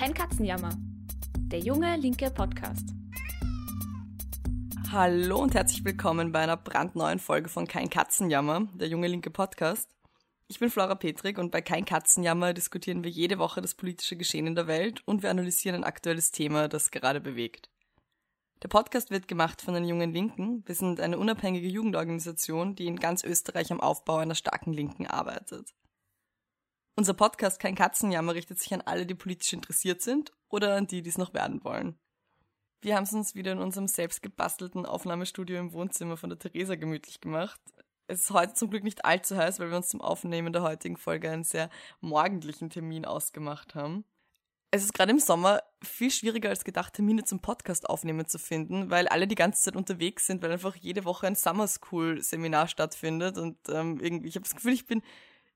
Kein Katzenjammer. Der junge linke Podcast. Hallo und herzlich willkommen bei einer brandneuen Folge von Kein Katzenjammer, der junge linke Podcast. Ich bin Flora Petrik und bei Kein Katzenjammer diskutieren wir jede Woche das politische Geschehen in der Welt und wir analysieren ein aktuelles Thema, das gerade bewegt. Der Podcast wird gemacht von den Jungen Linken. Wir sind eine unabhängige Jugendorganisation, die in ganz Österreich am Aufbau einer starken Linken arbeitet. Unser Podcast Kein Katzenjammer richtet sich an alle, die politisch interessiert sind oder an die, die es noch werden wollen. Wir haben es uns wieder in unserem selbst gebastelten Aufnahmestudio im Wohnzimmer von der Theresa gemütlich gemacht es ist heute zum Glück nicht allzu heiß, weil wir uns zum Aufnehmen der heutigen Folge einen sehr morgendlichen Termin ausgemacht haben. Es ist gerade im Sommer viel schwieriger als gedacht, Termine zum Podcast aufnehmen zu finden, weil alle die ganze Zeit unterwegs sind, weil einfach jede Woche ein Summer School Seminar stattfindet und ähm, irgendwie, ich habe das Gefühl, ich bin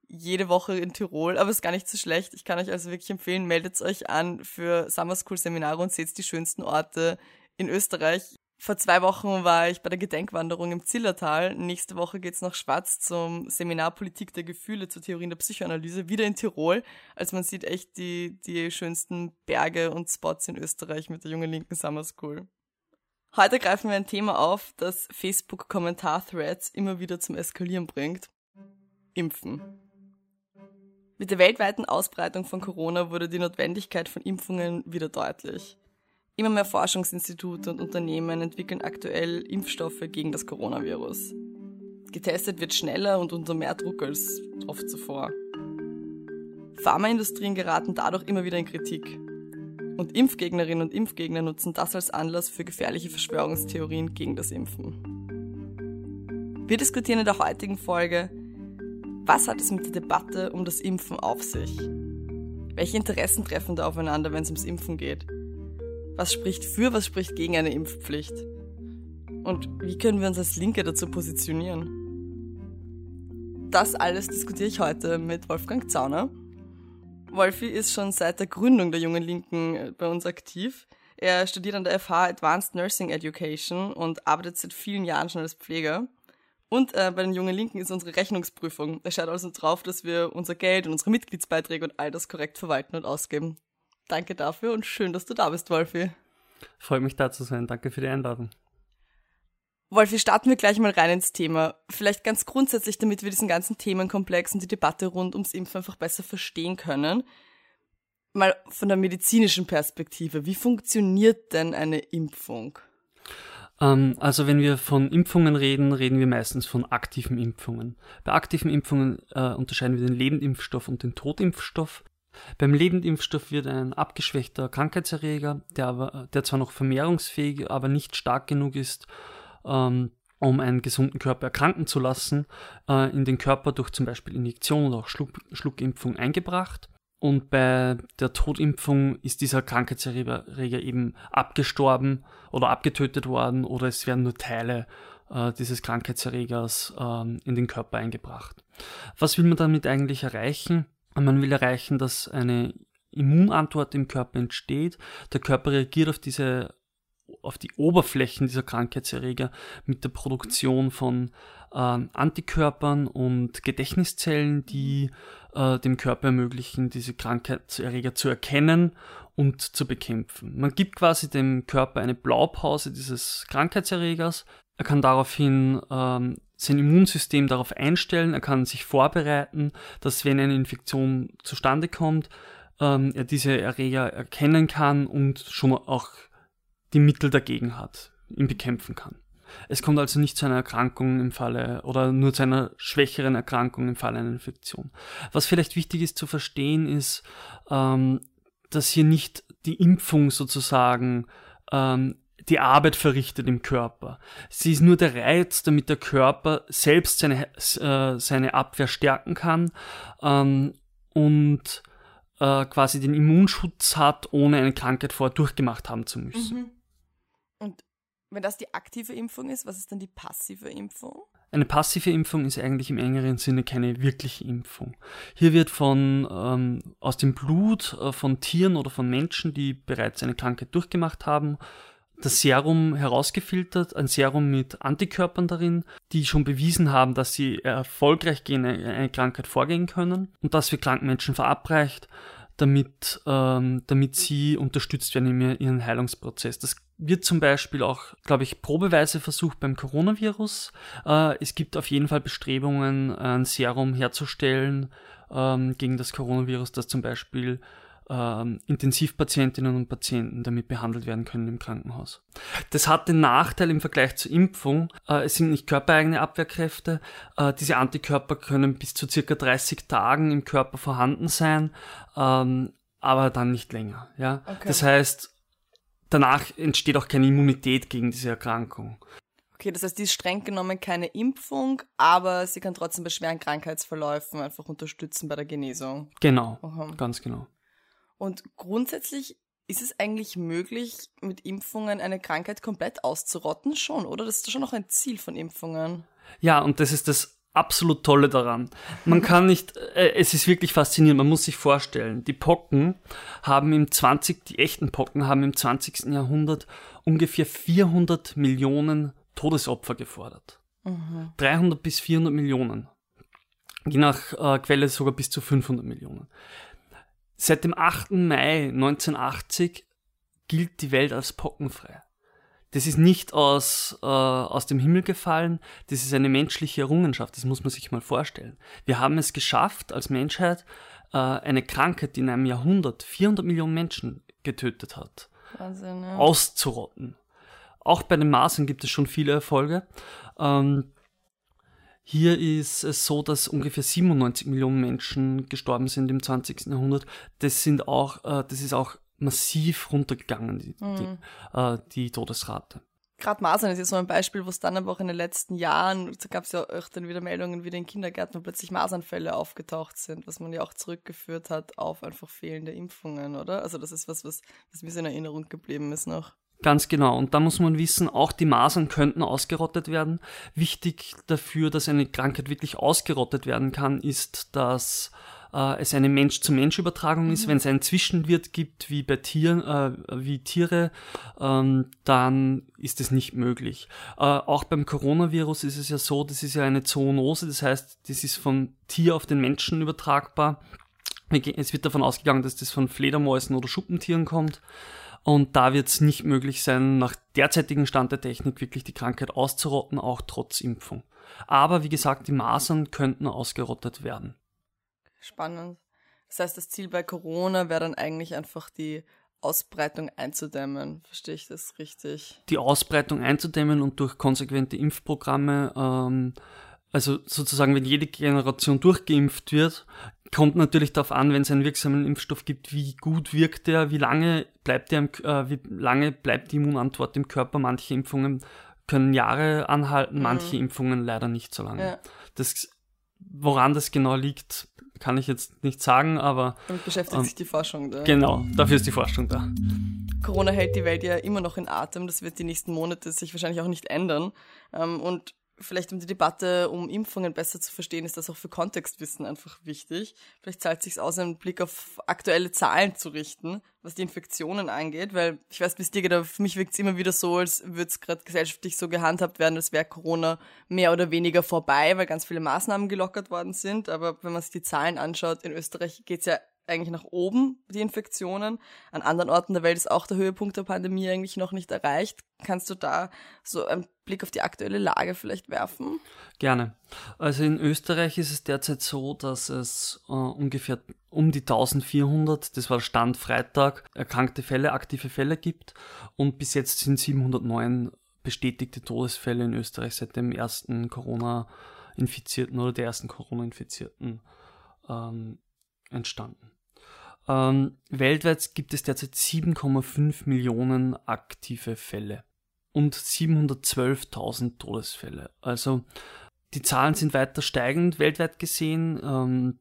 jede Woche in Tirol, aber ist gar nicht so schlecht. Ich kann euch also wirklich empfehlen, meldet euch an für Summer School Seminare und seht die schönsten Orte in Österreich. Vor zwei Wochen war ich bei der Gedenkwanderung im Zillertal. Nächste Woche geht's nach Schwarz zum Seminar Politik der Gefühle zur Theorien der Psychoanalyse, wieder in Tirol. Also man sieht echt die, die schönsten Berge und Spots in Österreich mit der jungen linken Summer School. Heute greifen wir ein Thema auf, das Facebook-Kommentar-Threads immer wieder zum Eskalieren bringt. Impfen. Mit der weltweiten Ausbreitung von Corona wurde die Notwendigkeit von Impfungen wieder deutlich. Immer mehr Forschungsinstitute und Unternehmen entwickeln aktuell Impfstoffe gegen das Coronavirus. Getestet wird schneller und unter mehr Druck als oft zuvor. Pharmaindustrien geraten dadurch immer wieder in Kritik. Und Impfgegnerinnen und Impfgegner nutzen das als Anlass für gefährliche Verschwörungstheorien gegen das Impfen. Wir diskutieren in der heutigen Folge, was hat es mit der Debatte um das Impfen auf sich? Welche Interessen treffen da aufeinander, wenn es ums Impfen geht? Was spricht für, was spricht gegen eine Impfpflicht? Und wie können wir uns als Linke dazu positionieren? Das alles diskutiere ich heute mit Wolfgang Zauner. Wolfi ist schon seit der Gründung der Jungen Linken äh, bei uns aktiv. Er studiert an der FH Advanced Nursing Education und arbeitet seit vielen Jahren schon als Pfleger. Und äh, bei den Jungen Linken ist unsere Rechnungsprüfung. Er schaut also drauf, dass wir unser Geld und unsere Mitgliedsbeiträge und all das korrekt verwalten und ausgeben. Danke dafür und schön, dass du da bist, Wolfi. Freut mich da zu sein. Danke für die Einladung. Wolfi, starten wir gleich mal rein ins Thema. Vielleicht ganz grundsätzlich, damit wir diesen ganzen Themenkomplex und die Debatte rund ums Impfen einfach besser verstehen können. Mal von der medizinischen Perspektive. Wie funktioniert denn eine Impfung? Ähm, also wenn wir von Impfungen reden, reden wir meistens von aktiven Impfungen. Bei aktiven Impfungen äh, unterscheiden wir den Lebendimpfstoff und den Totimpfstoff. Beim Lebendimpfstoff wird ein abgeschwächter Krankheitserreger, der, aber, der zwar noch vermehrungsfähig, aber nicht stark genug ist, ähm, um einen gesunden Körper erkranken zu lassen, äh, in den Körper durch zum Beispiel Injektion oder auch Schluck, Schluckimpfung eingebracht. Und bei der Totimpfung ist dieser Krankheitserreger eben abgestorben oder abgetötet worden oder es werden nur Teile äh, dieses Krankheitserregers äh, in den Körper eingebracht. Was will man damit eigentlich erreichen? Man will erreichen, dass eine Immunantwort im Körper entsteht. Der Körper reagiert auf diese auf die Oberflächen dieser Krankheitserreger mit der Produktion von Antikörpern und Gedächtniszellen, die äh, dem Körper ermöglichen, diese Krankheitserreger zu erkennen und zu bekämpfen. Man gibt quasi dem Körper eine Blaupause dieses Krankheitserregers. Er kann daraufhin ähm, sein Immunsystem darauf einstellen, er kann sich vorbereiten, dass wenn eine Infektion zustande kommt, ähm, er diese Erreger erkennen kann und schon auch die Mittel dagegen hat, ihn bekämpfen kann. Es kommt also nicht zu einer Erkrankung im Falle oder nur zu einer schwächeren Erkrankung im Falle einer Infektion. Was vielleicht wichtig ist zu verstehen, ist, ähm, dass hier nicht die Impfung sozusagen ähm, die Arbeit verrichtet im Körper. Sie ist nur der Reiz, damit der Körper selbst seine, äh, seine Abwehr stärken kann ähm, und äh, quasi den Immunschutz hat, ohne eine Krankheit vorher durchgemacht haben zu müssen. Mhm. Und wenn das die aktive Impfung ist, was ist dann die passive Impfung? Eine passive Impfung ist eigentlich im engeren Sinne keine wirkliche Impfung. Hier wird von ähm, aus dem Blut äh, von Tieren oder von Menschen, die bereits eine Krankheit durchgemacht haben, das Serum herausgefiltert, ein Serum mit Antikörpern darin, die schon bewiesen haben, dass sie erfolgreich gegen eine Krankheit vorgehen können und das für kranken Menschen verabreicht. Damit, ähm, damit sie unterstützt werden in ihrem Heilungsprozess. Das wird zum Beispiel auch, glaube ich, probeweise versucht beim Coronavirus. Äh, es gibt auf jeden Fall Bestrebungen, ein Serum herzustellen ähm, gegen das Coronavirus, das zum Beispiel ähm, Intensivpatientinnen und Patienten damit behandelt werden können im Krankenhaus. Das hat den Nachteil im Vergleich zur Impfung, äh, es sind nicht körpereigene Abwehrkräfte, äh, diese Antikörper können bis zu circa 30 Tagen im Körper vorhanden sein, ähm, aber dann nicht länger. Ja? Okay. Das heißt, danach entsteht auch keine Immunität gegen diese Erkrankung. Okay, das heißt, die ist streng genommen keine Impfung, aber sie kann trotzdem bei schweren Krankheitsverläufen einfach unterstützen bei der Genesung. Genau, Aha. ganz genau. Und grundsätzlich ist es eigentlich möglich, mit Impfungen eine Krankheit komplett auszurotten? Schon, oder? Das ist schon noch ein Ziel von Impfungen. Ja, und das ist das absolut Tolle daran. Man kann nicht, äh, es ist wirklich faszinierend, man muss sich vorstellen, die Pocken haben im 20, die echten Pocken haben im 20. Jahrhundert ungefähr 400 Millionen Todesopfer gefordert. Mhm. 300 bis 400 Millionen. Je nach äh, Quelle sogar bis zu 500 Millionen. Seit dem 8. Mai 1980 gilt die Welt als pockenfrei. Das ist nicht aus, äh, aus dem Himmel gefallen, das ist eine menschliche Errungenschaft, das muss man sich mal vorstellen. Wir haben es geschafft, als Menschheit äh, eine Krankheit, die in einem Jahrhundert 400 Millionen Menschen getötet hat, Wahnsinn, ja. auszurotten. Auch bei den Masern gibt es schon viele Erfolge. Ähm, hier ist es so, dass ungefähr 97 Millionen Menschen gestorben sind im 20. Jahrhundert. Das sind auch, äh, das ist auch massiv runtergegangen, die, mhm. die, äh, die Todesrate. Gerade Masern ist ja so ein Beispiel, wo es dann aber auch in den letzten Jahren, da gab es ja auch dann wieder Meldungen wieder in Kindergärten, wo plötzlich Masernfälle aufgetaucht sind, was man ja auch zurückgeführt hat auf einfach fehlende Impfungen, oder? Also das ist was, was, was mir so in Erinnerung geblieben ist noch. Ganz genau. Und da muss man wissen, auch die Masern könnten ausgerottet werden. Wichtig dafür, dass eine Krankheit wirklich ausgerottet werden kann, ist, dass äh, es eine Mensch-zu-Mensch-Übertragung ist. Mhm. Wenn es einen Zwischenwirt gibt, wie bei Tieren, äh, wie Tiere, ähm, dann ist es nicht möglich. Äh, auch beim Coronavirus ist es ja so, das ist ja eine Zoonose, das heißt, das ist von Tier auf den Menschen übertragbar. Es wird davon ausgegangen, dass das von Fledermäusen oder Schuppentieren kommt. Und da wird es nicht möglich sein, nach derzeitigem Stand der Technik wirklich die Krankheit auszurotten, auch trotz Impfung. Aber wie gesagt, die Masern könnten ausgerottet werden. Spannend. Das heißt, das Ziel bei Corona wäre dann eigentlich einfach die Ausbreitung einzudämmen. Verstehe ich das richtig? Die Ausbreitung einzudämmen und durch konsequente Impfprogramme, ähm, also sozusagen, wenn jede Generation durchgeimpft wird, kommt natürlich darauf an, wenn es einen wirksamen Impfstoff gibt, wie gut wirkt der, wie lange bleibt der, äh, wie lange bleibt die Immunantwort im Körper. Manche Impfungen können Jahre anhalten, mhm. manche Impfungen leider nicht so lange. Ja. Das, woran das genau liegt, kann ich jetzt nicht sagen, aber. Damit beschäftigt ähm, sich die Forschung da. Genau, dafür ist die Forschung da. Corona hält die Welt ja immer noch in Atem. Das wird die nächsten Monate sich wahrscheinlich auch nicht ändern. Ähm, und vielleicht um die Debatte um Impfungen besser zu verstehen, ist das auch für Kontextwissen einfach wichtig. Vielleicht zahlt es sich aus, einen Blick auf aktuelle Zahlen zu richten, was die Infektionen angeht, weil ich weiß, es dir geht, aber für mich wirkt es immer wieder so, als würde es gerade gesellschaftlich so gehandhabt werden, als wäre Corona mehr oder weniger vorbei, weil ganz viele Maßnahmen gelockert worden sind. Aber wenn man sich die Zahlen anschaut, in Österreich geht es ja eigentlich nach oben, die Infektionen. An anderen Orten der Welt ist auch der Höhepunkt der Pandemie eigentlich noch nicht erreicht. Kannst du da so einen Blick auf die aktuelle Lage vielleicht werfen? Gerne. Also in Österreich ist es derzeit so, dass es äh, ungefähr um die 1400, das war Stand Freitag, erkrankte Fälle, aktive Fälle gibt. Und bis jetzt sind 709 bestätigte Todesfälle in Österreich seit dem ersten Corona-Infizierten oder der ersten Corona-Infizierten ähm, entstanden. Ähm, weltweit gibt es derzeit 7,5 Millionen aktive Fälle und 712.000 Todesfälle. Also die Zahlen sind weiter steigend weltweit gesehen. Ähm,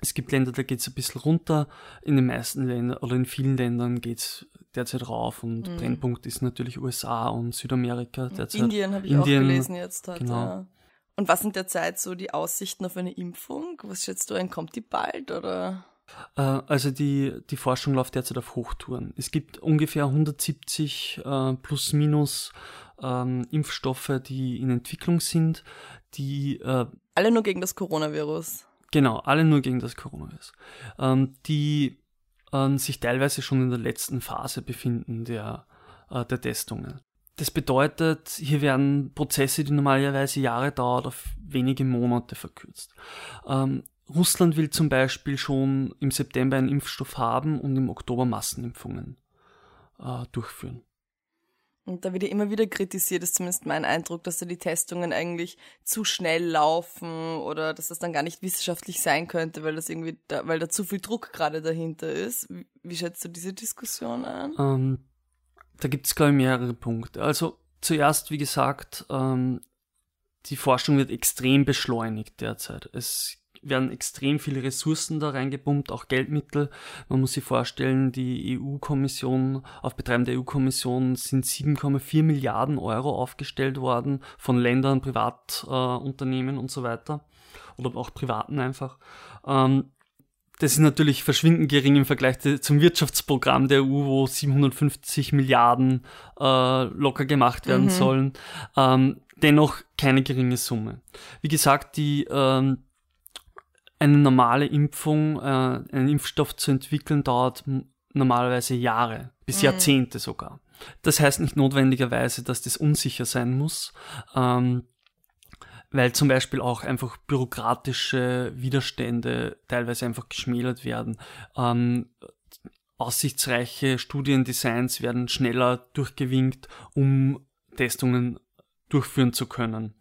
es gibt Länder, da geht es ein bisschen runter. In den meisten Ländern oder in vielen Ländern geht es derzeit rauf und mhm. Brennpunkt ist natürlich USA und Südamerika derzeit. Indien habe ich Indien, auch gelesen jetzt. Halt, genau. Ja. Und was sind derzeit so die Aussichten auf eine Impfung? Was schätzt du ein? Kommt die bald oder? Äh, also die, die Forschung läuft derzeit auf Hochtouren. Es gibt ungefähr 170 äh, plus minus ähm, Impfstoffe, die in Entwicklung sind, die äh, alle nur gegen das Coronavirus. Genau, alle nur gegen das Coronavirus. Ähm, die äh, sich teilweise schon in der letzten Phase befinden der, äh, der Testungen. Das bedeutet, hier werden Prozesse, die normalerweise Jahre dauern, auf wenige Monate verkürzt. Ähm, Russland will zum Beispiel schon im September einen Impfstoff haben und im Oktober Massenimpfungen äh, durchführen. Und da wird ja immer wieder kritisiert, ist zumindest mein Eindruck, dass da die Testungen eigentlich zu schnell laufen oder dass das dann gar nicht wissenschaftlich sein könnte, weil das irgendwie, da, weil da zu viel Druck gerade dahinter ist. Wie, schätzt du diese Diskussion an? Ähm, da gibt es, glaube ich, mehrere Punkte. Also zuerst, wie gesagt, ähm, die Forschung wird extrem beschleunigt derzeit. Es werden extrem viele Ressourcen da reingepumpt, auch Geldmittel. Man muss sich vorstellen, die EU-Kommission, auf Betreiben der EU-Kommission sind 7,4 Milliarden Euro aufgestellt worden von Ländern, Privatunternehmen äh, und so weiter. Oder auch Privaten einfach. Ähm, das ist natürlich verschwindend gering im Vergleich zum Wirtschaftsprogramm der EU, wo 750 Milliarden äh, locker gemacht werden mhm. sollen. Ähm, dennoch keine geringe Summe. Wie gesagt, die ähm, eine normale Impfung, äh, einen Impfstoff zu entwickeln, dauert normalerweise Jahre, bis mhm. Jahrzehnte sogar. Das heißt nicht notwendigerweise, dass das unsicher sein muss, ähm, weil zum Beispiel auch einfach bürokratische Widerstände teilweise einfach geschmälert werden. Ähm, aussichtsreiche Studiendesigns werden schneller durchgewinkt, um Testungen durchführen zu können.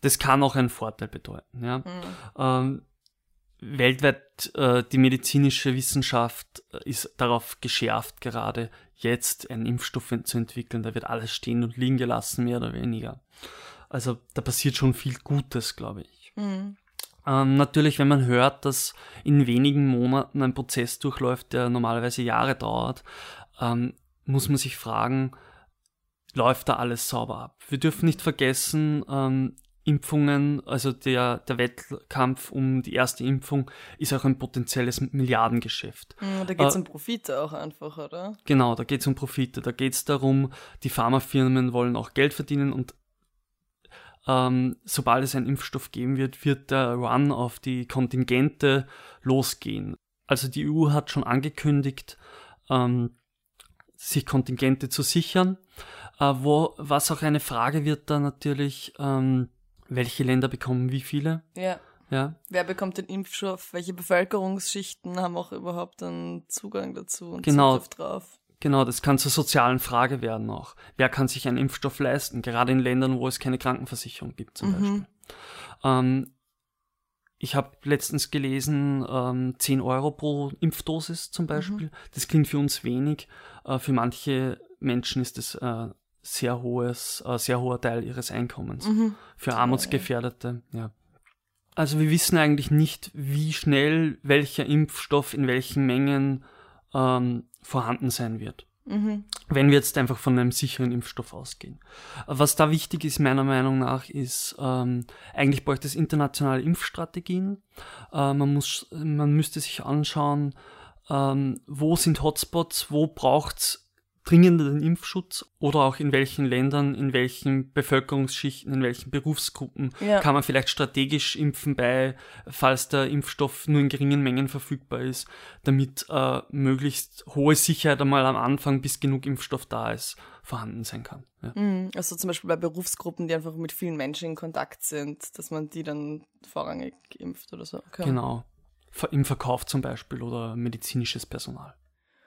Das kann auch einen Vorteil bedeuten. Ja. Mhm. Ähm, weltweit äh, die medizinische Wissenschaft äh, ist darauf geschärft, gerade jetzt einen Impfstoff zu entwickeln. Da wird alles stehen und liegen gelassen, mehr oder weniger. Also da passiert schon viel Gutes, glaube ich. Mhm. Ähm, natürlich, wenn man hört, dass in wenigen Monaten ein Prozess durchläuft, der normalerweise Jahre dauert, ähm, muss man sich fragen, läuft da alles sauber ab? Wir dürfen nicht vergessen, ähm, Impfungen, also der, der Wettkampf um die erste Impfung ist auch ein potenzielles Milliardengeschäft. Mhm, da geht es äh, um Profite auch einfach, oder? Genau, da geht es um Profite. Da geht es darum, die Pharmafirmen wollen auch Geld verdienen und ähm, sobald es einen Impfstoff geben wird, wird der Run auf die Kontingente losgehen. Also die EU hat schon angekündigt, ähm, sich Kontingente zu sichern. Äh, wo, was auch eine Frage wird da natürlich, ähm, welche Länder bekommen wie viele? Ja. Ja. Wer bekommt den Impfstoff? Welche Bevölkerungsschichten haben auch überhaupt einen Zugang dazu und genau, Zugriff drauf? Genau, das kann zur sozialen Frage werden auch. Wer kann sich einen Impfstoff leisten? Gerade in Ländern, wo es keine Krankenversicherung gibt zum mhm. Beispiel. Ähm, ich habe letztens gelesen, ähm, 10 Euro pro Impfdosis zum mhm. Beispiel. Mhm. Das klingt für uns wenig. Äh, für manche Menschen ist das äh, sehr hohes, äh, sehr hoher Teil ihres Einkommens. Mhm. Für Armutsgefährdete, ja. Also wir wissen eigentlich nicht, wie schnell welcher Impfstoff in welchen Mengen ähm, vorhanden sein wird. Mhm. Wenn wir jetzt einfach von einem sicheren Impfstoff ausgehen. Was da wichtig ist, meiner Meinung nach, ist, ähm, eigentlich bräuchte es internationale Impfstrategien. Äh, man, muss, man müsste sich anschauen, ähm, wo sind Hotspots, wo braucht's dringender den Impfschutz oder auch in welchen Ländern, in welchen Bevölkerungsschichten, in welchen Berufsgruppen ja. kann man vielleicht strategisch impfen bei, falls der Impfstoff nur in geringen Mengen verfügbar ist, damit äh, möglichst hohe Sicherheit einmal am Anfang, bis genug Impfstoff da ist, vorhanden sein kann. Ja. Mhm. Also zum Beispiel bei Berufsgruppen, die einfach mit vielen Menschen in Kontakt sind, dass man die dann vorrangig impft oder so. Okay. Genau. Im Verkauf zum Beispiel oder medizinisches Personal.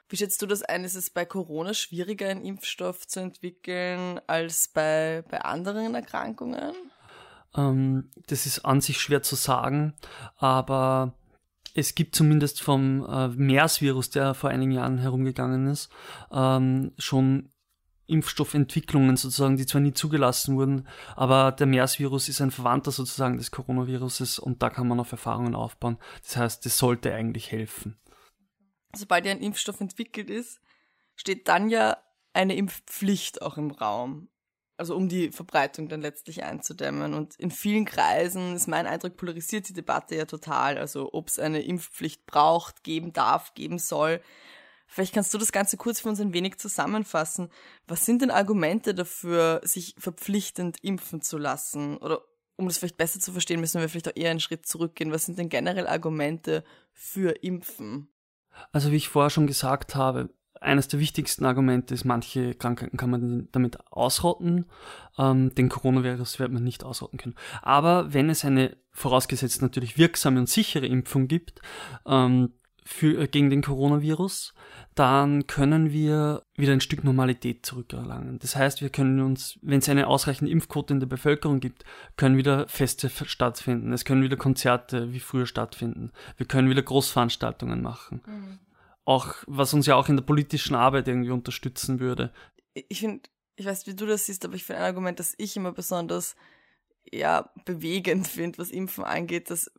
Wie schätzt du das ein? Ist es bei Corona schwieriger, einen Impfstoff zu entwickeln als bei, bei anderen Erkrankungen? Ähm, das ist an sich schwer zu sagen, aber es gibt zumindest vom äh, MERS-Virus, der vor einigen Jahren herumgegangen ist, ähm, schon Impfstoffentwicklungen sozusagen, die zwar nie zugelassen wurden, aber der MERS-Virus ist ein Verwandter sozusagen des Coronaviruses und da kann man auf Erfahrungen aufbauen. Das heißt, das sollte eigentlich helfen sobald ja ein Impfstoff entwickelt ist, steht dann ja eine Impfpflicht auch im Raum. Also um die Verbreitung dann letztlich einzudämmen. Und in vielen Kreisen ist mein Eindruck, polarisiert die Debatte ja total. Also ob es eine Impfpflicht braucht, geben darf, geben soll. Vielleicht kannst du das Ganze kurz für uns ein wenig zusammenfassen. Was sind denn Argumente dafür, sich verpflichtend impfen zu lassen? Oder um das vielleicht besser zu verstehen, müssen wir vielleicht auch eher einen Schritt zurückgehen. Was sind denn generell Argumente für Impfen? Also wie ich vorher schon gesagt habe, eines der wichtigsten Argumente ist, manche Krankheiten kann man damit ausrotten. Ähm, den Coronavirus wird man nicht ausrotten können. Aber wenn es eine vorausgesetzt natürlich wirksame und sichere Impfung gibt ähm, für, äh, gegen den Coronavirus, dann können wir wieder ein Stück Normalität zurückerlangen. Das heißt, wir können uns, wenn es eine ausreichende Impfquote in der Bevölkerung gibt, können wieder Feste stattfinden. Es können wieder Konzerte wie früher stattfinden. Wir können wieder Großveranstaltungen machen. Mhm auch, was uns ja auch in der politischen Arbeit irgendwie unterstützen würde. Ich finde, ich weiß, wie du das siehst, aber ich finde ein Argument, das ich immer besonders ja, bewegend finde, was Impfen angeht, dass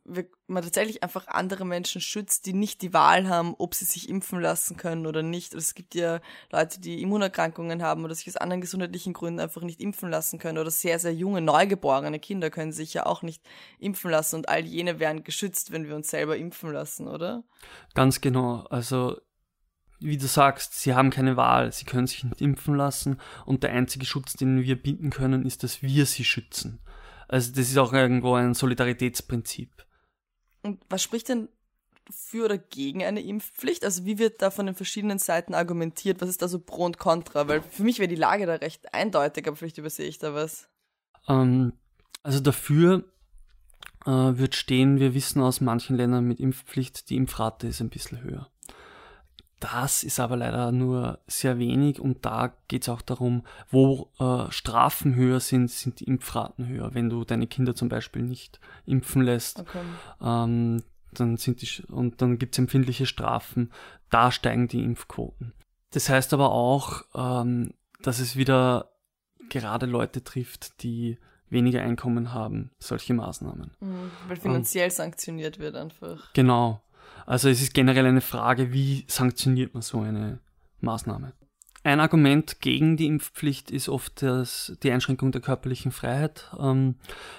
man tatsächlich einfach andere Menschen schützt, die nicht die Wahl haben, ob sie sich impfen lassen können oder nicht. Es gibt ja Leute, die Immunerkrankungen haben oder sich aus anderen gesundheitlichen Gründen einfach nicht impfen lassen können oder sehr, sehr junge, neugeborene Kinder können sich ja auch nicht impfen lassen und all jene werden geschützt, wenn wir uns selber impfen lassen, oder? Ganz genau. Also wie du sagst, sie haben keine Wahl, sie können sich nicht impfen lassen und der einzige Schutz, den wir bieten können, ist, dass wir sie schützen. Also das ist auch irgendwo ein Solidaritätsprinzip. Und was spricht denn für oder gegen eine Impfpflicht? Also wie wird da von den verschiedenen Seiten argumentiert? Was ist da so pro und contra? Weil für mich wäre die Lage da recht eindeutig, aber vielleicht übersehe ich da was. Ähm, also dafür äh, wird stehen, wir wissen aus manchen Ländern mit Impfpflicht, die Impfrate ist ein bisschen höher. Das ist aber leider nur sehr wenig und da geht es auch darum, wo äh, Strafen höher sind, sind die Impfraten höher. Wenn du deine Kinder zum Beispiel nicht impfen lässt, okay. ähm, dann sind die und dann gibt es empfindliche Strafen, da steigen die Impfquoten. Das heißt aber auch, ähm, dass es wieder gerade Leute trifft, die weniger Einkommen haben, solche Maßnahmen. Mhm, weil finanziell ähm, sanktioniert wird einfach. Genau. Also es ist generell eine Frage, wie sanktioniert man so eine Maßnahme. Ein Argument gegen die Impfpflicht ist oft das, die Einschränkung der körperlichen Freiheit. Ähm,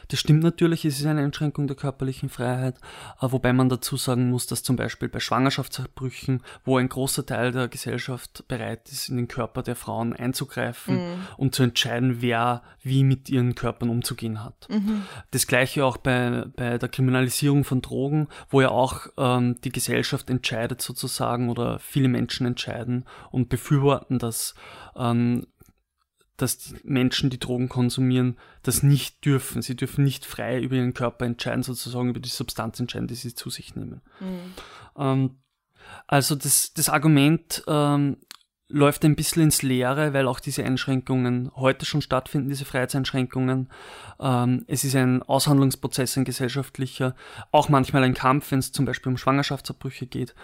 das stimmt natürlich, es ist eine Einschränkung der körperlichen Freiheit, äh, wobei man dazu sagen muss, dass zum Beispiel bei Schwangerschaftsabbrüchen, wo ein großer Teil der Gesellschaft bereit ist, in den Körper der Frauen einzugreifen mhm. und zu entscheiden, wer wie mit ihren Körpern umzugehen hat. Mhm. Das gleiche auch bei, bei der Kriminalisierung von Drogen, wo ja auch ähm, die Gesellschaft entscheidet sozusagen oder viele Menschen entscheiden und befürworten, dass dass, ähm, dass Menschen, die Drogen konsumieren, das nicht dürfen. Sie dürfen nicht frei über ihren Körper entscheiden, sozusagen über die Substanz entscheiden, die sie zu sich nehmen. Mhm. Ähm, also das, das Argument ähm, läuft ein bisschen ins Leere, weil auch diese Einschränkungen heute schon stattfinden, diese Freiheitseinschränkungen. Ähm, es ist ein Aushandlungsprozess, ein gesellschaftlicher, auch manchmal ein Kampf, wenn es zum Beispiel um Schwangerschaftsabbrüche geht.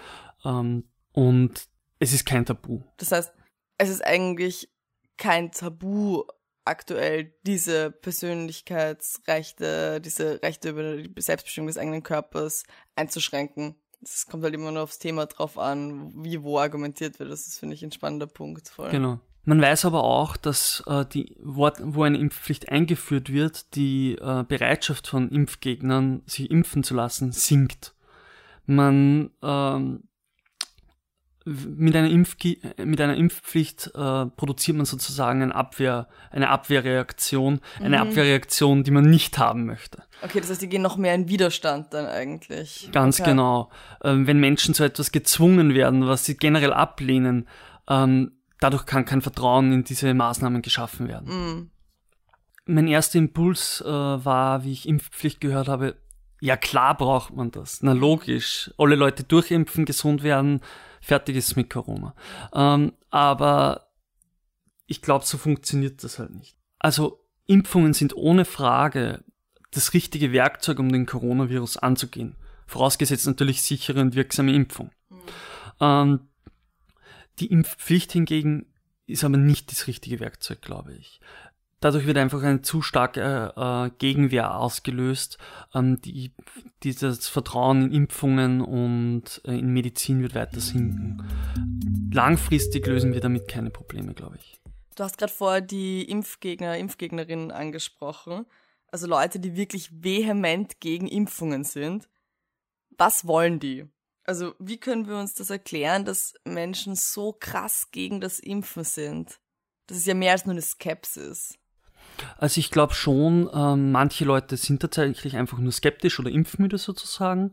Ähm, und es ist kein Tabu. Das heißt, es ist eigentlich kein Tabu aktuell, diese Persönlichkeitsrechte, diese Rechte über die Selbstbestimmung des eigenen Körpers einzuschränken. Es kommt halt immer nur aufs Thema drauf an, wie wo argumentiert wird. Das ist, finde ich, ein spannender Punkt. Voll. Genau. Man weiß aber auch, dass äh, die, wo, wo eine Impfpflicht eingeführt wird, die äh, Bereitschaft von Impfgegnern, sich impfen zu lassen, sinkt. Man ähm, mit einer, Impfge mit einer Impfpflicht äh, produziert man sozusagen eine Abwehr, eine Abwehrreaktion, eine mhm. Abwehrreaktion, die man nicht haben möchte. Okay, das heißt, die gehen noch mehr in Widerstand dann eigentlich. Ganz okay. genau. Ähm, wenn Menschen zu etwas gezwungen werden, was sie generell ablehnen, ähm, dadurch kann kein Vertrauen in diese Maßnahmen geschaffen werden. Mhm. Mein erster Impuls äh, war, wie ich Impfpflicht gehört habe, ja klar braucht man das. Na logisch. Alle Leute durchimpfen, gesund werden, fertig ist mit Corona. Ähm, aber ich glaube, so funktioniert das halt nicht. Also Impfungen sind ohne Frage das richtige Werkzeug, um den Coronavirus anzugehen. Vorausgesetzt natürlich sichere und wirksame Impfung. Mhm. Ähm, die Impfpflicht hingegen ist aber nicht das richtige Werkzeug, glaube ich dadurch wird einfach eine zu starke äh, Gegenwehr ausgelöst. Ähm, die, dieses Vertrauen in Impfungen und äh, in Medizin wird weiter sinken. Langfristig lösen wir damit keine Probleme, glaube ich. Du hast gerade vorher die Impfgegner, Impfgegnerinnen angesprochen. Also Leute, die wirklich vehement gegen Impfungen sind. Was wollen die? Also wie können wir uns das erklären, dass Menschen so krass gegen das Impfen sind? Das ist ja mehr als nur eine Skepsis. Also ich glaube schon, ähm, manche Leute sind tatsächlich einfach nur skeptisch oder impfmüde sozusagen.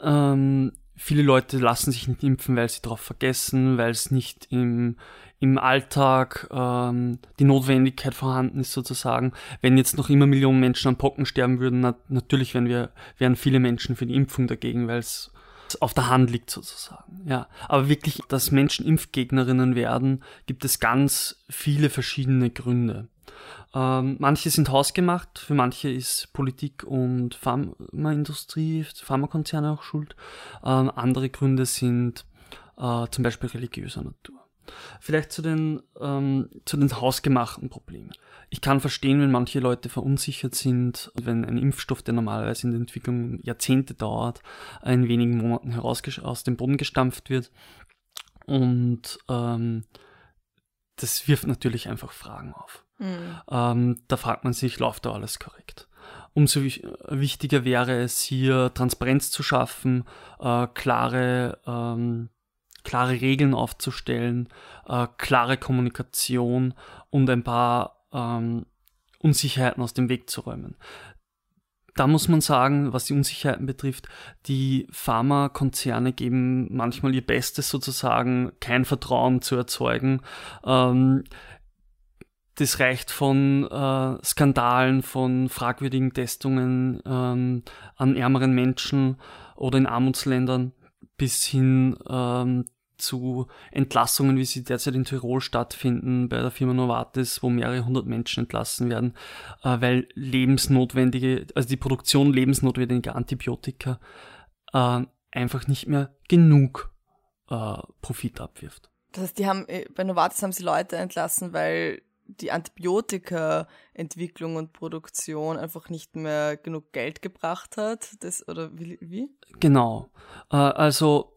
Ähm, viele Leute lassen sich nicht impfen, weil sie darauf vergessen, weil es nicht im, im Alltag ähm, die Notwendigkeit vorhanden ist sozusagen. Wenn jetzt noch immer Millionen Menschen an Pocken sterben würden, na, natürlich wären wir wären viele Menschen für die Impfung dagegen, weil es auf der Hand liegt sozusagen. Ja, aber wirklich, dass Menschen Impfgegnerinnen werden, gibt es ganz viele verschiedene Gründe. Ähm, manche sind hausgemacht, für manche ist Politik und Pharmaindustrie, Pharmakonzerne auch schuld. Ähm, andere Gründe sind äh, zum Beispiel religiöser Natur. Vielleicht zu den, ähm, zu den hausgemachten Problemen. Ich kann verstehen, wenn manche Leute verunsichert sind, wenn ein Impfstoff, der normalerweise in der Entwicklung Jahrzehnte dauert, in wenigen Monaten heraus aus dem Boden gestampft wird. Und ähm, das wirft natürlich einfach Fragen auf. Mhm. Ähm, da fragt man sich, läuft da alles korrekt? Umso wichtiger wäre es hier Transparenz zu schaffen, äh, klare ähm, klare Regeln aufzustellen, äh, klare Kommunikation und ein paar ähm, Unsicherheiten aus dem Weg zu räumen. Da muss man sagen, was die Unsicherheiten betrifft, die Pharmakonzerne geben manchmal ihr Bestes sozusagen, kein Vertrauen zu erzeugen. Ähm, das reicht von äh, Skandalen, von fragwürdigen Testungen ähm, an ärmeren Menschen oder in Armutsländern bis hin ähm, zu Entlassungen, wie sie derzeit in Tirol stattfinden, bei der Firma Novartis, wo mehrere hundert Menschen entlassen werden, äh, weil lebensnotwendige, also die Produktion lebensnotwendiger Antibiotika äh, einfach nicht mehr genug äh, Profit abwirft. Das heißt, die haben äh, bei Novartis haben sie Leute entlassen, weil die Antibiotika-Entwicklung und Produktion einfach nicht mehr genug Geld gebracht hat? Das, oder wie? Genau. Äh, also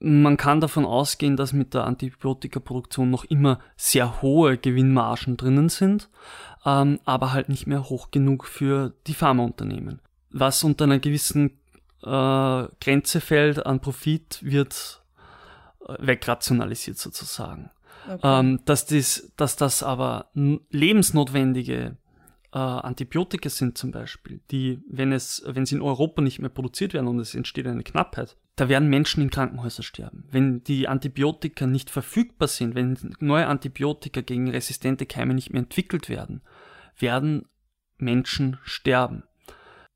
man kann davon ausgehen, dass mit der Antibiotikaproduktion noch immer sehr hohe Gewinnmargen drinnen sind, ähm, aber halt nicht mehr hoch genug für die Pharmaunternehmen. Was unter einer gewissen äh, Grenze fällt an Profit, wird äh, wegrationalisiert sozusagen. Okay. Ähm, dass, dies, dass das aber lebensnotwendige äh, Antibiotika sind zum Beispiel, die, wenn es, wenn sie in Europa nicht mehr produziert werden und es entsteht eine Knappheit, da werden Menschen in Krankenhäusern sterben. Wenn die Antibiotika nicht verfügbar sind, wenn neue Antibiotika gegen resistente Keime nicht mehr entwickelt werden, werden Menschen sterben.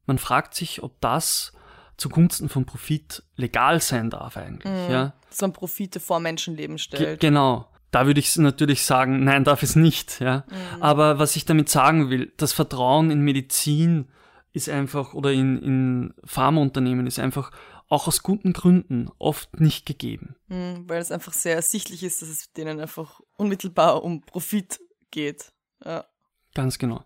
Man fragt sich, ob das zugunsten von Profit legal sein darf eigentlich. Mhm, ja? Dass man Profite vor Menschenleben stellt. Ge genau. Da würde ich natürlich sagen, nein, darf es nicht. Ja? Mhm. Aber was ich damit sagen will, das Vertrauen in Medizin ist einfach oder in, in Pharmaunternehmen ist einfach auch aus guten Gründen oft nicht gegeben. Mhm, weil es einfach sehr ersichtlich ist, dass es denen einfach unmittelbar um Profit geht. Ja. Ganz genau.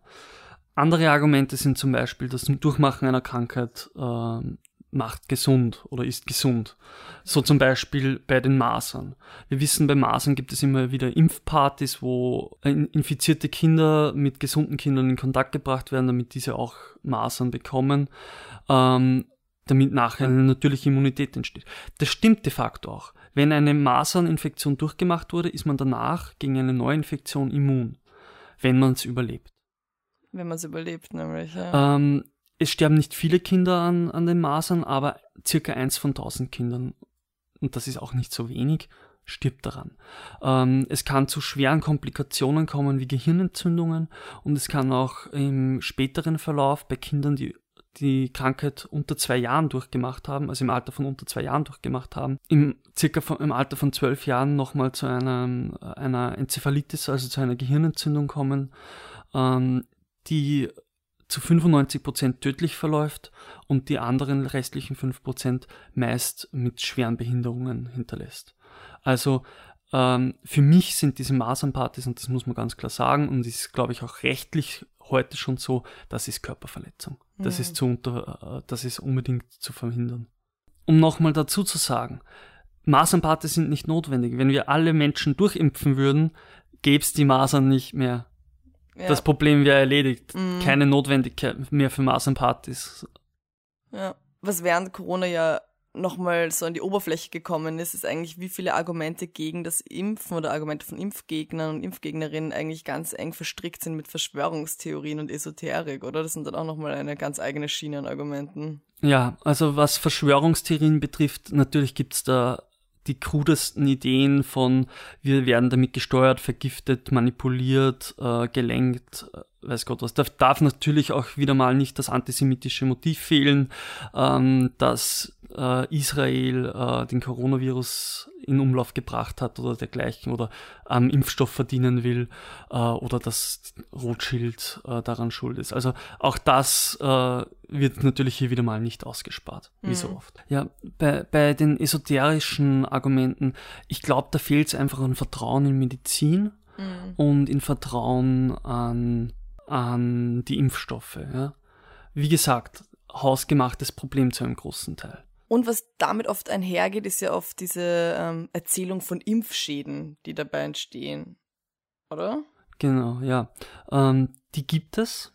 Andere Argumente sind zum Beispiel das Durchmachen einer Krankheit äh, macht gesund oder ist gesund. So zum Beispiel bei den Masern. Wir wissen, bei Masern gibt es immer wieder Impfpartys, wo infizierte Kinder mit gesunden Kindern in Kontakt gebracht werden, damit diese auch Masern bekommen, ähm, damit nachher eine natürliche Immunität entsteht. Das stimmt de facto auch. Wenn eine Maserninfektion durchgemacht wurde, ist man danach gegen eine neue Infektion immun, wenn man es überlebt. Wenn man es überlebt, nämlich. Ja. Ähm, es sterben nicht viele Kinder an, an den Masern, aber circa eins von tausend Kindern, und das ist auch nicht so wenig, stirbt daran. Ähm, es kann zu schweren Komplikationen kommen wie Gehirnentzündungen. Und es kann auch im späteren Verlauf bei Kindern, die die Krankheit unter zwei Jahren durchgemacht haben, also im Alter von unter zwei Jahren durchgemacht haben, im circa von, im Alter von zwölf Jahren nochmal zu einer, einer Enzephalitis, also zu einer Gehirnentzündung kommen, ähm, die zu 95% tödlich verläuft und die anderen restlichen 5% meist mit schweren Behinderungen hinterlässt. Also ähm, für mich sind diese Masernpartys, und das muss man ganz klar sagen, und ist, glaube ich, auch rechtlich heute schon so, das ist Körperverletzung. Das, mhm. ist, zu unter, äh, das ist unbedingt zu verhindern. Um nochmal dazu zu sagen, Masernpartys sind nicht notwendig. Wenn wir alle Menschen durchimpfen würden, gäbe es die Masern nicht mehr. Ja. Das Problem wäre erledigt. Mhm. Keine Notwendigkeit mehr für Massenpartys. Ja, was während Corona ja nochmal so an die Oberfläche gekommen ist, ist eigentlich, wie viele Argumente gegen das Impfen oder Argumente von Impfgegnern und Impfgegnerinnen eigentlich ganz eng verstrickt sind mit Verschwörungstheorien und Esoterik, oder? Das sind dann auch nochmal eine ganz eigene Schiene an Argumenten. Ja, also was Verschwörungstheorien betrifft, natürlich gibt's da die krudesten Ideen von, wir werden damit gesteuert, vergiftet, manipuliert, äh, gelenkt, äh, weiß Gott was. Da darf natürlich auch wieder mal nicht das antisemitische Motiv fehlen, ähm, dass äh, Israel äh, den Coronavirus in Umlauf gebracht hat oder dergleichen oder am Impfstoff verdienen will äh, oder dass Rothschild äh, daran schuld ist. Also auch das äh, wird natürlich hier wieder mal nicht ausgespart, wie mhm. so oft. Ja, bei, bei den esoterischen Argumenten, ich glaube, da fehlt es einfach an Vertrauen in Medizin mhm. und in Vertrauen an, an die Impfstoffe. Ja. Wie gesagt, hausgemachtes Problem zu einem großen Teil. Und was damit oft einhergeht, ist ja oft diese ähm, Erzählung von Impfschäden, die dabei entstehen. Oder? Genau, ja. Ähm, die gibt es.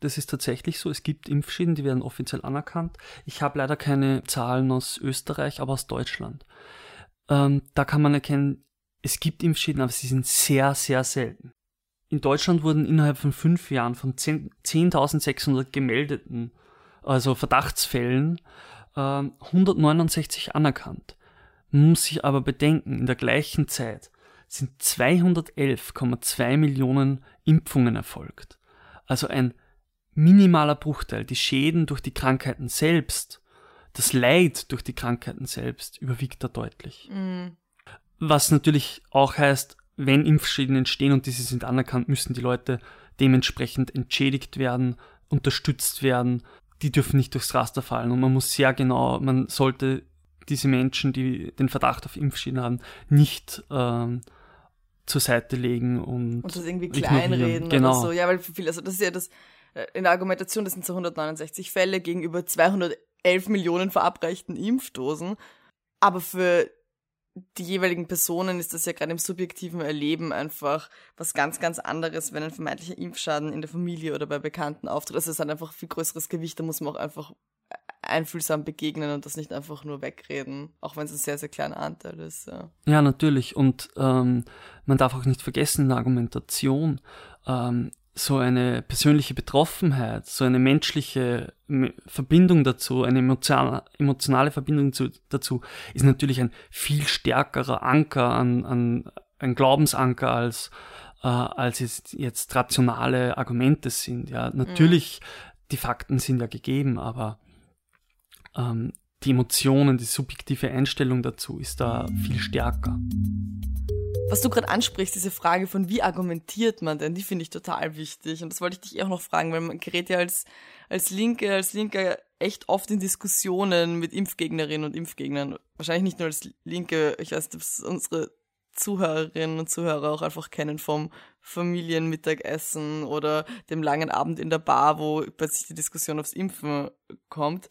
Das ist tatsächlich so. Es gibt Impfschäden, die werden offiziell anerkannt. Ich habe leider keine Zahlen aus Österreich, aber aus Deutschland. Ähm, da kann man erkennen, es gibt Impfschäden, aber sie sind sehr, sehr selten. In Deutschland wurden innerhalb von fünf Jahren von 10.600 10 gemeldeten, also Verdachtsfällen, 169 ähm, anerkannt. Man muss sich aber bedenken, in der gleichen Zeit sind 211,2 Millionen Impfungen erfolgt. Also ein minimaler Bruchteil. Die Schäden durch die Krankheiten selbst, das Leid durch die Krankheiten selbst überwiegt da deutlich. Mhm. Was natürlich auch heißt, wenn Impfschäden entstehen und diese sind anerkannt, müssen die Leute dementsprechend entschädigt werden, unterstützt werden, die dürfen nicht durchs Raster fallen. Und man muss sehr genau, man sollte diese Menschen, die den Verdacht auf Impfschäden haben, nicht ähm, zur Seite legen und, und das irgendwie kleinreden genau. oder so. Ja, weil für viele, also das ist ja das, äh, in der Argumentation, das sind so 169 Fälle gegenüber 211 Millionen verabreichten Impfdosen. Aber für die jeweiligen Personen ist das ja gerade im subjektiven Erleben einfach was ganz, ganz anderes, wenn ein vermeintlicher Impfschaden in der Familie oder bei Bekannten auftritt. Also es hat einfach viel größeres Gewicht, da muss man auch einfach einfühlsam begegnen und das nicht einfach nur wegreden, auch wenn es ein sehr, sehr kleiner Anteil ist. Ja, ja natürlich. Und ähm, man darf auch nicht vergessen in der Argumentation, ähm, so eine persönliche Betroffenheit, so eine menschliche Verbindung dazu, eine emotionale Verbindung zu, dazu, ist natürlich ein viel stärkerer Anker an, an ein Glaubensanker als äh, als jetzt, jetzt rationale Argumente sind. Ja, natürlich, mhm. die Fakten sind ja gegeben, aber ähm, die Emotionen, die subjektive Einstellung dazu ist da viel stärker. Was du gerade ansprichst, diese Frage von wie argumentiert man denn, die finde ich total wichtig. Und das wollte ich dich auch noch fragen, weil man gerät ja als, als Linke, als Linke echt oft in Diskussionen mit Impfgegnerinnen und Impfgegnern. Wahrscheinlich nicht nur als Linke, ich weiß, dass unsere Zuhörerinnen und Zuhörer auch einfach kennen vom Familienmittagessen oder dem langen Abend in der Bar, wo plötzlich die Diskussion aufs Impfen kommt.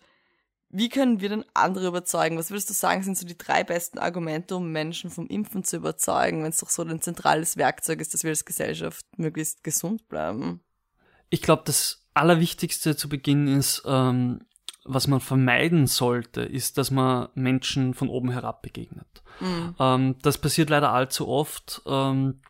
Wie können wir denn andere überzeugen? Was würdest du sagen, sind so die drei besten Argumente, um Menschen vom Impfen zu überzeugen, wenn es doch so ein zentrales Werkzeug ist, dass wir als Gesellschaft möglichst gesund bleiben? Ich glaube, das Allerwichtigste zu Beginn ist, ähm, was man vermeiden sollte, ist, dass man Menschen von oben herab begegnet. Mhm. Ähm, das passiert leider allzu oft. Ähm,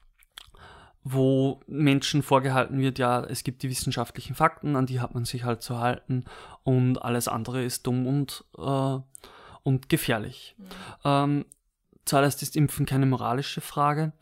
wo Menschen vorgehalten wird, ja, es gibt die wissenschaftlichen Fakten, an die hat man sich halt zu halten und alles andere ist dumm und, äh, und gefährlich. Mhm. Ähm, zuallererst ist Impfen keine moralische Frage.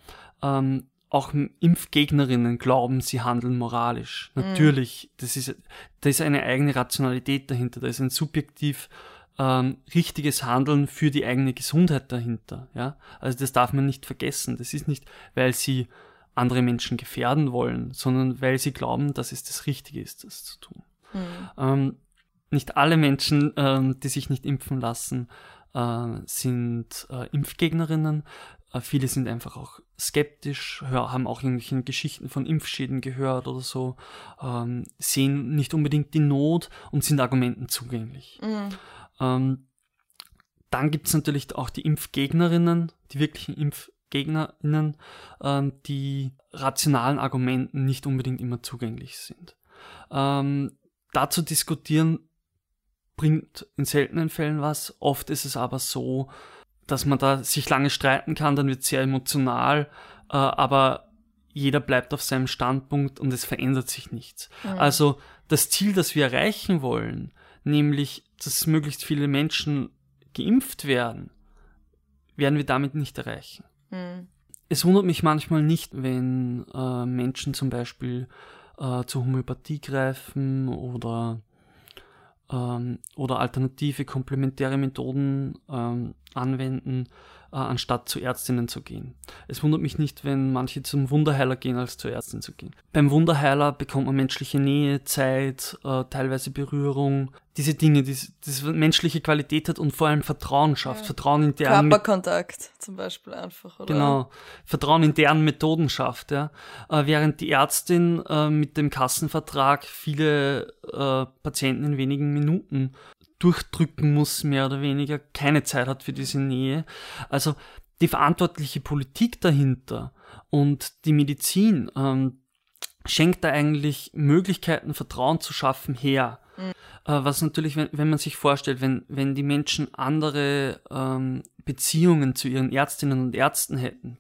Ähm, auch Impfgegnerinnen glauben, sie handeln moralisch. Mhm. Natürlich, das ist, da ist eine eigene Rationalität dahinter, da ist ein subjektiv ähm, richtiges Handeln für die eigene Gesundheit dahinter. Ja? Also das darf man nicht vergessen. Das ist nicht, weil sie andere Menschen gefährden wollen, sondern weil sie glauben, dass es das Richtige ist, das zu tun. Mhm. Ähm, nicht alle Menschen, ähm, die sich nicht impfen lassen, äh, sind äh, Impfgegnerinnen. Äh, viele sind einfach auch skeptisch, hör, haben auch irgendwelche Geschichten von Impfschäden gehört oder so, ähm, sehen nicht unbedingt die Not und sind Argumenten zugänglich. Mhm. Ähm, dann gibt es natürlich auch die Impfgegnerinnen, die wirklichen Impf GegnerInnen, ähm, die rationalen Argumenten nicht unbedingt immer zugänglich sind. Ähm, dazu diskutieren bringt in seltenen Fällen was. Oft ist es aber so, dass man da sich lange streiten kann, dann wird es sehr emotional, äh, aber jeder bleibt auf seinem Standpunkt und es verändert sich nichts. Mhm. Also das Ziel, das wir erreichen wollen, nämlich, dass möglichst viele Menschen geimpft werden, werden wir damit nicht erreichen. Es wundert mich manchmal nicht, wenn äh, Menschen zum Beispiel äh, zur Homöopathie greifen oder, ähm, oder alternative komplementäre Methoden ähm, anwenden, äh, anstatt zu Ärztinnen zu gehen. Es wundert mich nicht, wenn manche zum Wunderheiler gehen, als zur Ärztin zu gehen. Beim Wunderheiler bekommt man menschliche Nähe, Zeit, äh, teilweise Berührung, diese Dinge, die das menschliche Qualität hat und vor allem Vertrauen schafft. Ja. Vertrauen in deren Körperkontakt zum Beispiel einfach, oder? Genau. Vertrauen in deren Methoden schafft, ja. Äh, während die Ärztin äh, mit dem Kassenvertrag viele äh, Patienten in wenigen Minuten durchdrücken muss, mehr oder weniger, keine Zeit hat für diese Nähe. Also die verantwortliche Politik dahinter und die Medizin ähm, schenkt da eigentlich Möglichkeiten, Vertrauen zu schaffen, her. Mhm. Äh, was natürlich, wenn, wenn man sich vorstellt, wenn, wenn die Menschen andere ähm, Beziehungen zu ihren Ärztinnen und Ärzten hätten,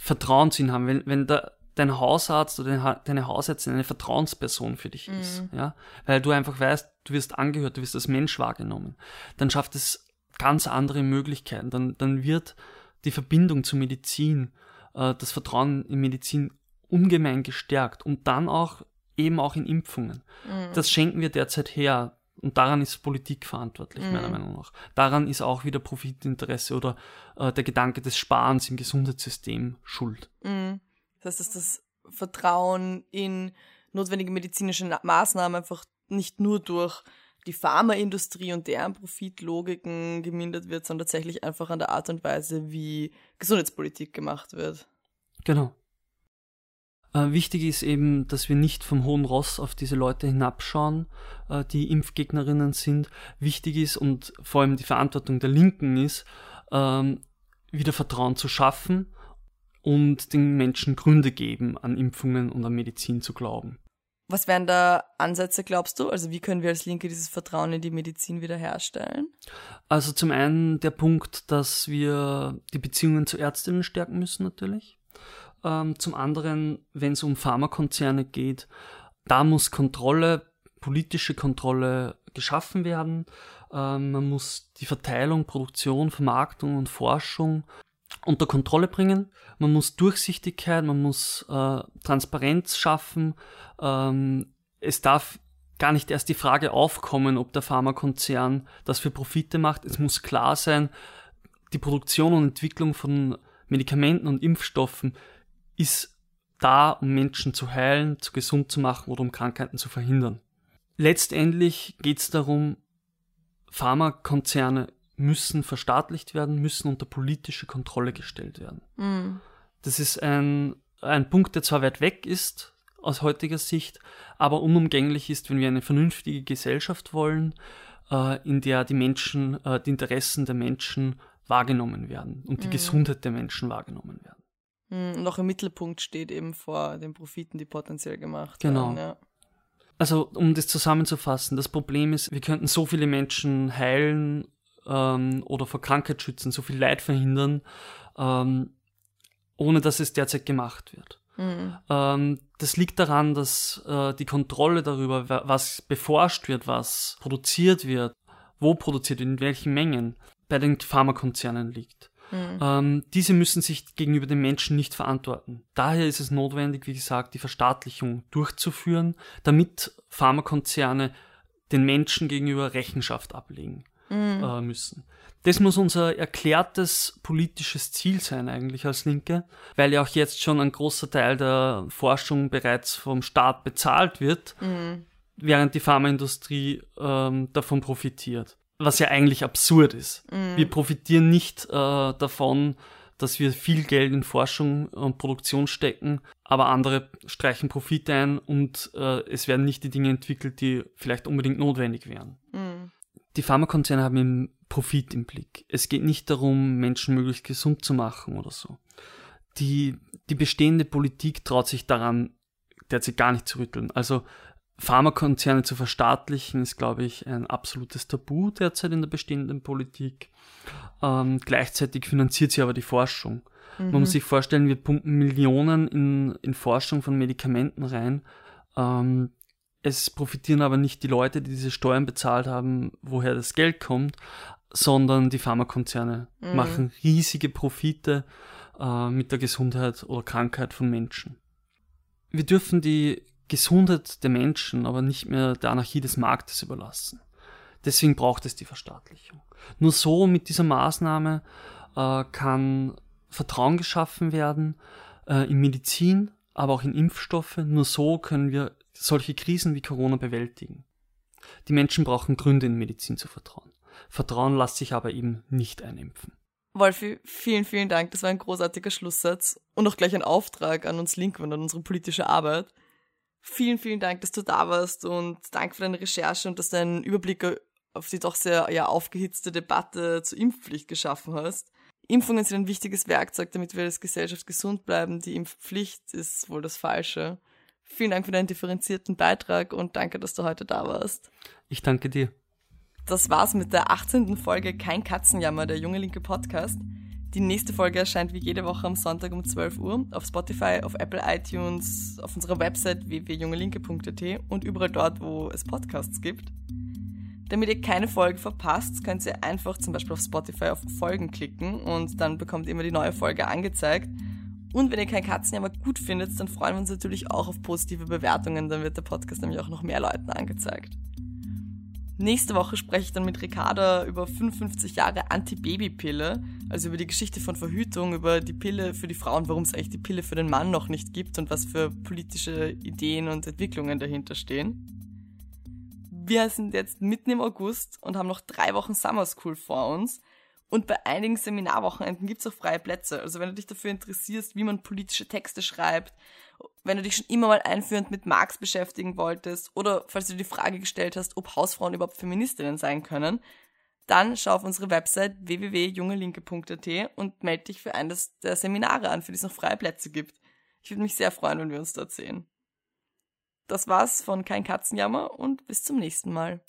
Vertrauen zu ihnen haben, wenn, wenn da dein Hausarzt oder deine Hausärztin eine Vertrauensperson für dich ist, mhm. ja, weil du einfach weißt, du wirst angehört, du wirst als Mensch wahrgenommen, dann schafft es ganz andere Möglichkeiten, dann, dann wird die Verbindung zur Medizin, äh, das Vertrauen in Medizin ungemein gestärkt und dann auch eben auch in Impfungen. Mhm. Das schenken wir derzeit her. Und daran ist Politik verantwortlich, mhm. meiner Meinung nach. Daran ist auch wieder Profitinteresse oder äh, der Gedanke des Sparens im Gesundheitssystem schuld. Mhm. Das heißt, dass das Vertrauen in notwendige medizinische Maßnahmen einfach nicht nur durch die Pharmaindustrie und deren Profitlogiken gemindert wird, sondern tatsächlich einfach an der Art und Weise, wie Gesundheitspolitik gemacht wird. Genau. Äh, wichtig ist eben, dass wir nicht vom hohen Ross auf diese Leute hinabschauen, äh, die Impfgegnerinnen sind. Wichtig ist und vor allem die Verantwortung der Linken ist, ähm, wieder Vertrauen zu schaffen und den Menschen Gründe geben, an Impfungen und an Medizin zu glauben. Was wären da Ansätze, glaubst du? Also wie können wir als Linke dieses Vertrauen in die Medizin wiederherstellen? Also zum einen der Punkt, dass wir die Beziehungen zu Ärztinnen stärken müssen natürlich. Ähm, zum anderen, wenn es um Pharmakonzerne geht, da muss Kontrolle, politische Kontrolle geschaffen werden. Ähm, man muss die Verteilung, Produktion, Vermarktung und Forschung unter Kontrolle bringen. Man muss Durchsichtigkeit, man muss äh, Transparenz schaffen. Ähm, es darf gar nicht erst die Frage aufkommen, ob der Pharmakonzern das für Profite macht. Es muss klar sein, die Produktion und Entwicklung von Medikamenten und Impfstoffen ist da, um Menschen zu heilen, zu gesund zu machen oder um Krankheiten zu verhindern. Letztendlich geht es darum, Pharmakonzerne müssen verstaatlicht werden, müssen unter politische Kontrolle gestellt werden. Mhm. Das ist ein, ein Punkt, der zwar weit weg ist aus heutiger Sicht, aber unumgänglich ist, wenn wir eine vernünftige Gesellschaft wollen, äh, in der die Menschen, äh, die Interessen der Menschen wahrgenommen werden und die mhm. Gesundheit der Menschen wahrgenommen werden. Mhm, noch im Mittelpunkt steht eben vor den Profiten, die potenziell gemacht genau. werden. Ja. Also, um das zusammenzufassen, das Problem ist, wir könnten so viele Menschen heilen ähm, oder vor Krankheit schützen, so viel Leid verhindern, ähm, ohne dass es derzeit gemacht wird. Mhm. Ähm, das liegt daran, dass äh, die Kontrolle darüber, was beforscht wird, was produziert wird, wo produziert wird, in welchen Mengen, bei den Pharmakonzernen liegt. Mhm. Ähm, diese müssen sich gegenüber den Menschen nicht verantworten. Daher ist es notwendig, wie gesagt, die Verstaatlichung durchzuführen, damit Pharmakonzerne den Menschen gegenüber Rechenschaft ablegen mhm. äh, müssen. Das muss unser erklärtes politisches Ziel sein eigentlich als Linke, weil ja auch jetzt schon ein großer Teil der Forschung bereits vom Staat bezahlt wird, mhm. während die Pharmaindustrie ähm, davon profitiert. Was ja eigentlich absurd ist. Mhm. Wir profitieren nicht äh, davon, dass wir viel Geld in Forschung und Produktion stecken, aber andere streichen Profit ein und äh, es werden nicht die Dinge entwickelt, die vielleicht unbedingt notwendig wären. Mhm die Pharmakonzerne haben eben Profit im Blick. Es geht nicht darum, Menschen möglichst gesund zu machen oder so. Die, die bestehende Politik traut sich daran derzeit gar nicht zu rütteln. Also Pharmakonzerne zu verstaatlichen, ist, glaube ich, ein absolutes Tabu derzeit in der bestehenden Politik. Ähm, gleichzeitig finanziert sie aber die Forschung. Mhm. Man muss sich vorstellen, wir pumpen Millionen in, in Forschung von Medikamenten rein. Ähm, es profitieren aber nicht die Leute, die diese Steuern bezahlt haben, woher das Geld kommt, sondern die Pharmakonzerne mhm. machen riesige Profite äh, mit der Gesundheit oder Krankheit von Menschen. Wir dürfen die Gesundheit der Menschen aber nicht mehr der Anarchie des Marktes überlassen. Deswegen braucht es die Verstaatlichung. Nur so mit dieser Maßnahme äh, kann Vertrauen geschaffen werden äh, in Medizin, aber auch in Impfstoffe. Nur so können wir solche Krisen wie Corona bewältigen. Die Menschen brauchen Gründe in Medizin zu vertrauen. Vertrauen lässt sich aber eben nicht einimpfen. Wolfi, vielen, vielen Dank. Das war ein großartiger Schlusssatz und auch gleich ein Auftrag an uns Linken und an unsere politische Arbeit. Vielen, vielen Dank, dass du da warst und danke für deine Recherche und dass du einen Überblick auf die doch sehr ja, aufgehitzte Debatte zur Impfpflicht geschaffen hast. Impfungen sind ein wichtiges Werkzeug, damit wir als Gesellschaft gesund bleiben. Die Impfpflicht ist wohl das Falsche. Vielen Dank für deinen differenzierten Beitrag und danke, dass du heute da warst. Ich danke dir. Das war's mit der 18. Folge Kein Katzenjammer, der junge linke Podcast. Die nächste Folge erscheint wie jede Woche am Sonntag um 12 Uhr auf Spotify, auf Apple iTunes, auf unserer Website www.jungelinke.at und überall dort, wo es Podcasts gibt. Damit ihr keine Folge verpasst, könnt ihr einfach zum Beispiel auf Spotify auf Folgen klicken und dann bekommt ihr immer die neue Folge angezeigt. Und wenn ihr kein Katzenjammer gut findet, dann freuen wir uns natürlich auch auf positive Bewertungen, dann wird der Podcast nämlich auch noch mehr Leuten angezeigt. Nächste Woche spreche ich dann mit Ricarda über 55 Jahre Anti-Baby-Pille, also über die Geschichte von Verhütung, über die Pille für die Frauen, warum es eigentlich die Pille für den Mann noch nicht gibt und was für politische Ideen und Entwicklungen dahinter stehen. Wir sind jetzt mitten im August und haben noch drei Wochen Summer School vor uns. Und bei einigen Seminarwochenenden gibt es auch freie Plätze. Also wenn du dich dafür interessierst, wie man politische Texte schreibt, wenn du dich schon immer mal einführend mit Marx beschäftigen wolltest oder falls du dir die Frage gestellt hast, ob Hausfrauen überhaupt Feministinnen sein können, dann schau auf unsere Website www.jungelinke.at und melde dich für eines der Seminare an, für die es noch freie Plätze gibt. Ich würde mich sehr freuen, wenn wir uns dort sehen. Das war's von Kein Katzenjammer und bis zum nächsten Mal.